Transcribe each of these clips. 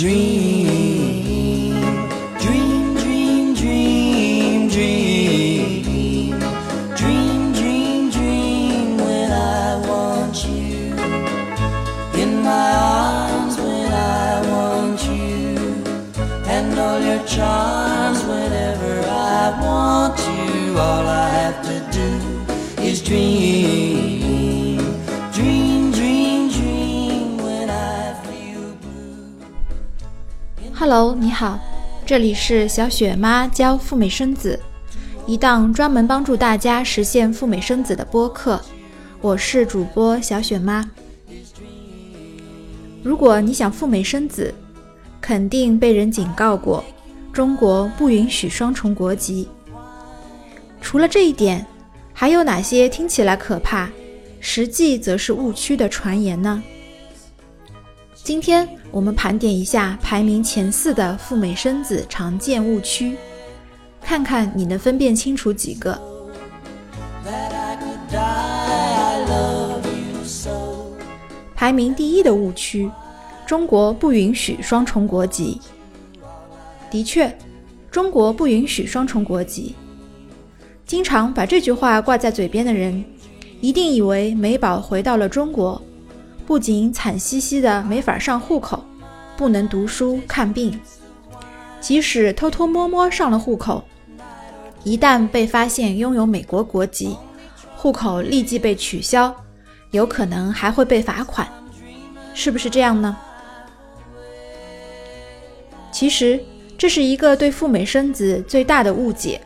Dream, dream, dream, dream, dream, dream, dream, when I want you in my arms when I want you and all your charms Hello，你好，这里是小雪妈教赴美生子，一档专门帮助大家实现赴美生子的播客。我是主播小雪妈。如果你想赴美生子，肯定被人警告过，中国不允许双重国籍。除了这一点，还有哪些听起来可怕，实际则是误区的传言呢？今天我们盘点一下排名前四的赴美生子常见误区，看看你能分辨清楚几个。排名第一的误区：中国不允许双重国籍。的确，中国不允许双重国籍。经常把这句话挂在嘴边的人，一定以为美宝回到了中国，不仅惨兮兮的没法上户口，不能读书看病，即使偷偷摸摸上了户口，一旦被发现拥有美国国籍，户口立即被取消，有可能还会被罚款，是不是这样呢？其实这是一个对赴美生子最大的误解。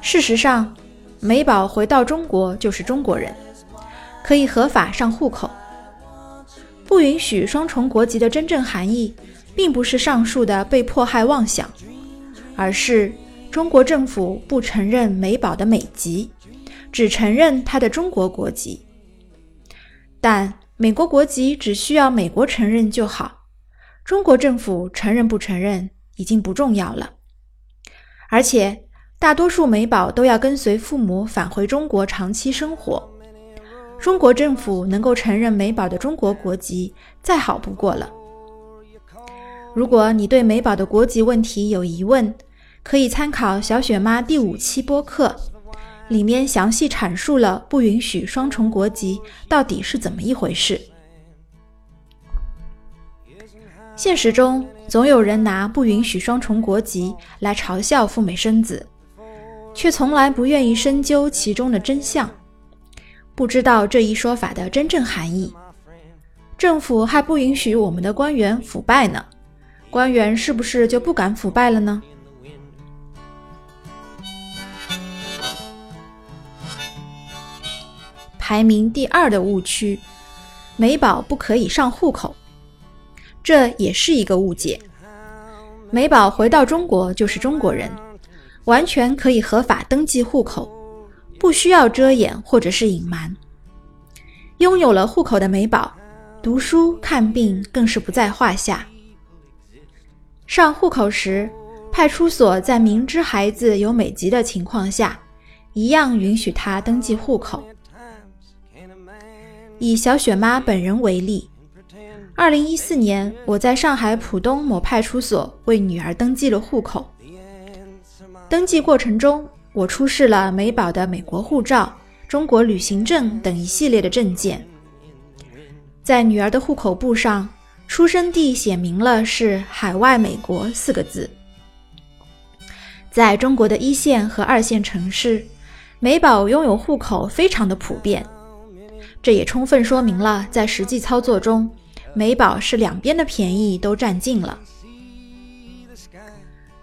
事实上，美宝回到中国就是中国人，可以合法上户口。不允许双重国籍的真正含义，并不是上述的被迫害妄想，而是中国政府不承认美宝的美籍，只承认他的中国国籍。但美国国籍只需要美国承认就好，中国政府承认不承认已经不重要了。而且，大多数美宝都要跟随父母返回中国长期生活，中国政府能够承认美宝的中国国籍，再好不过了。如果你对美宝的国籍问题有疑问，可以参考小雪妈第五期播客，里面详细阐述了不允许双重国籍到底是怎么一回事。现实中，总有人拿不允许双重国籍来嘲笑赴美生子，却从来不愿意深究其中的真相，不知道这一说法的真正含义。政府还不允许我们的官员腐败呢，官员是不是就不敢腐败了呢？排名第二的误区：美宝不可以上户口。这也是一个误解。美宝回到中国就是中国人，完全可以合法登记户口，不需要遮掩或者是隐瞒。拥有了户口的美宝，读书看病更是不在话下。上户口时，派出所在明知孩子有美籍的情况下，一样允许他登记户口。以小雪妈本人为例。二零一四年，我在上海浦东某派出所为女儿登记了户口。登记过程中，我出示了美宝的美国护照、中国旅行证等一系列的证件。在女儿的户口簿上，出生地写明了是“海外美国”四个字。在中国的一线和二线城市，美宝拥有户口非常的普遍。这也充分说明了在实际操作中。美宝是两边的便宜都占尽了。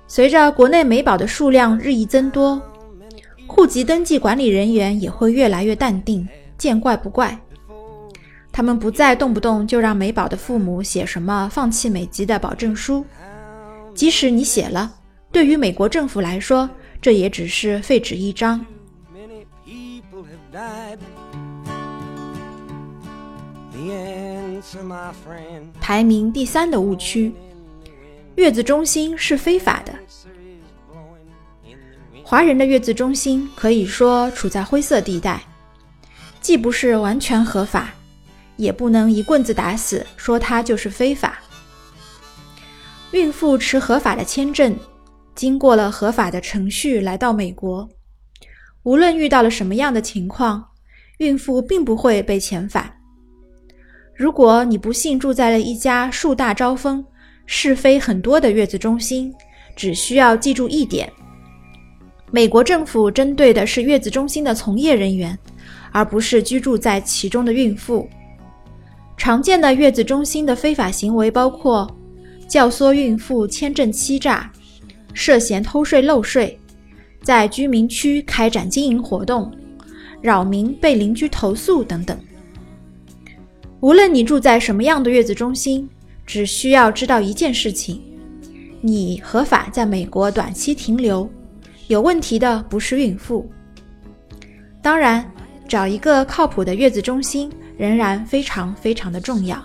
随着国内美宝的数量日益增多，户籍登记管理人员也会越来越淡定，见怪不怪。他们不再动不动就让美宝的父母写什么放弃美籍的保证书，即使你写了，对于美国政府来说，这也只是废纸一张。排名第三的误区，月子中心是非法的。华人的月子中心可以说处在灰色地带，既不是完全合法，也不能一棍子打死说它就是非法。孕妇持合法的签证，经过了合法的程序来到美国，无论遇到了什么样的情况，孕妇并不会被遣返。如果你不幸住在了一家树大招风、是非很多的月子中心，只需要记住一点。美国政府针对的是月子中心的从业人员，而不是居住在其中的孕妇。常见的月子中心的非法行为包括教唆孕妇签证欺诈、涉嫌偷税漏税、在居民区开展经营活动、扰民被邻居投诉等等。无论你住在什么样的月子中心，只需要知道一件事情：你合法在美国短期停留。有问题的不是孕妇。当然，找一个靠谱的月子中心仍然非常非常的重要。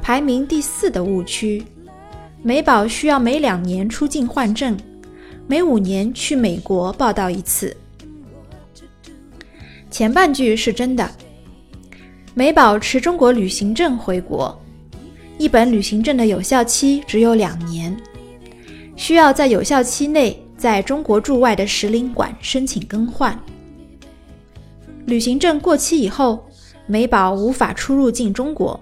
排名第四的误区，美宝需要每两年出境换证，每五年去美国报道一次。前半句是真的，美宝持中国旅行证回国，一本旅行证的有效期只有两年，需要在有效期内在中国驻外的使领馆申请更换。旅行证过期以后，美宝无法出入境中国。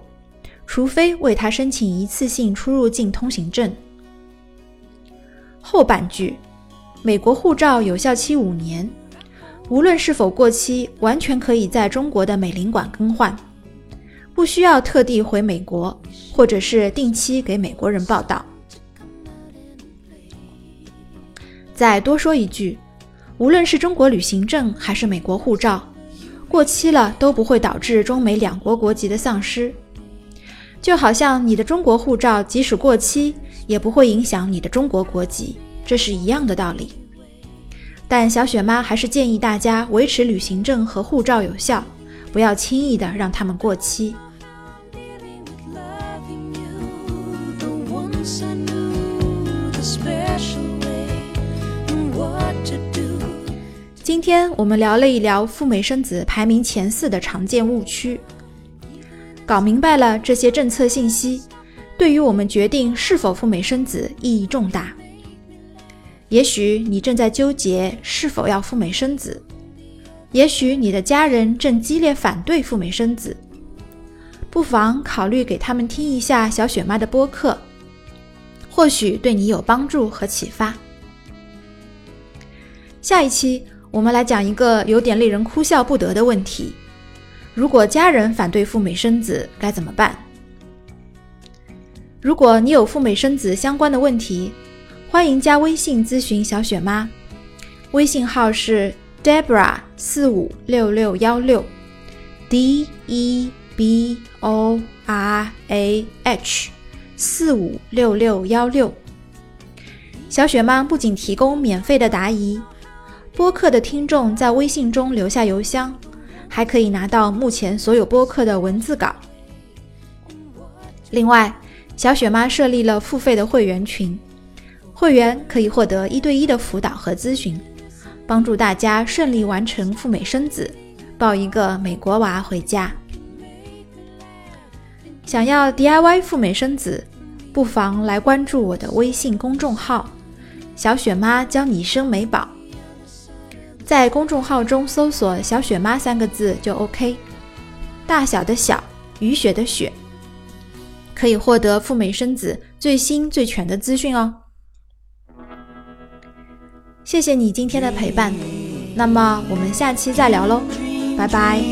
除非为他申请一次性出入境通行证。后半句，美国护照有效期五年，无论是否过期，完全可以在中国的美领馆更换，不需要特地回美国，或者是定期给美国人报到。再多说一句，无论是中国旅行证还是美国护照，过期了都不会导致中美两国国籍的丧失。就好像你的中国护照即使过期，也不会影响你的中国国籍，这是一样的道理。但小雪妈还是建议大家维持旅行证和护照有效，不要轻易的让它们过期。I knew the special way and what to do. 今天我们聊了一聊赴美生子排名前四的常见误区，搞明白了这些政策信息，对于我们决定是否赴美生子意义重大。也许你正在纠结是否要赴美生子，也许你的家人正激烈反对赴美生子，不妨考虑给他们听一下小雪妈的播客，或许对你有帮助和启发。下一期我们来讲一个有点令人哭笑不得的问题：如果家人反对赴美生子，该怎么办？如果你有赴美生子相关的问题，欢迎加微信咨询小雪妈，微信号是 Debra 四五六六幺六，D E B O R A H 四五六六幺六。小雪妈不仅提供免费的答疑，播客的听众在微信中留下邮箱，还可以拿到目前所有播客的文字稿。另外，小雪妈设立了付费的会员群，会员可以获得一对一的辅导和咨询，帮助大家顺利完成赴美生子，抱一个美国娃回家。想要 DIY 赴美生子，不妨来关注我的微信公众号“小雪妈教你生美宝”。在公众号中搜索“小雪妈”三个字就 OK。大小的小，雨雪的雪，可以获得赴美生子最新最全的资讯哦。谢谢你今天的陪伴，那么我们下期再聊喽，拜拜。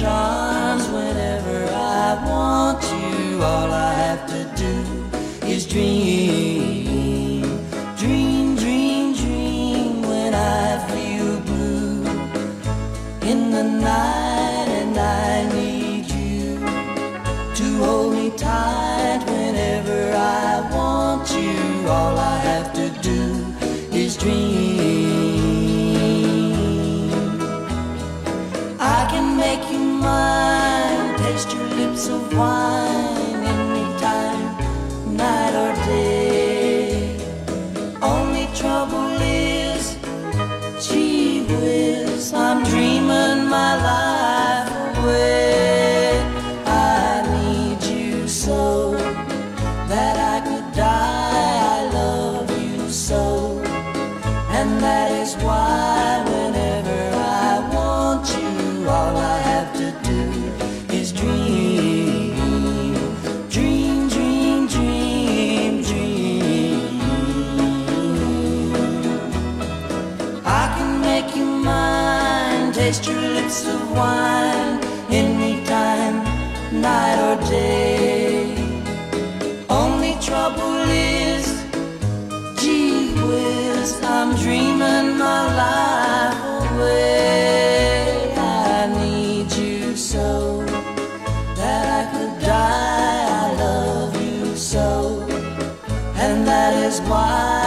Charms whenever I want you. All I have to do is dream, 说话。taste your lips of wine any time, night or day. Only trouble is, gee whiz, I'm dreaming my life away. I need you so that I could die. I love you so, and that is why.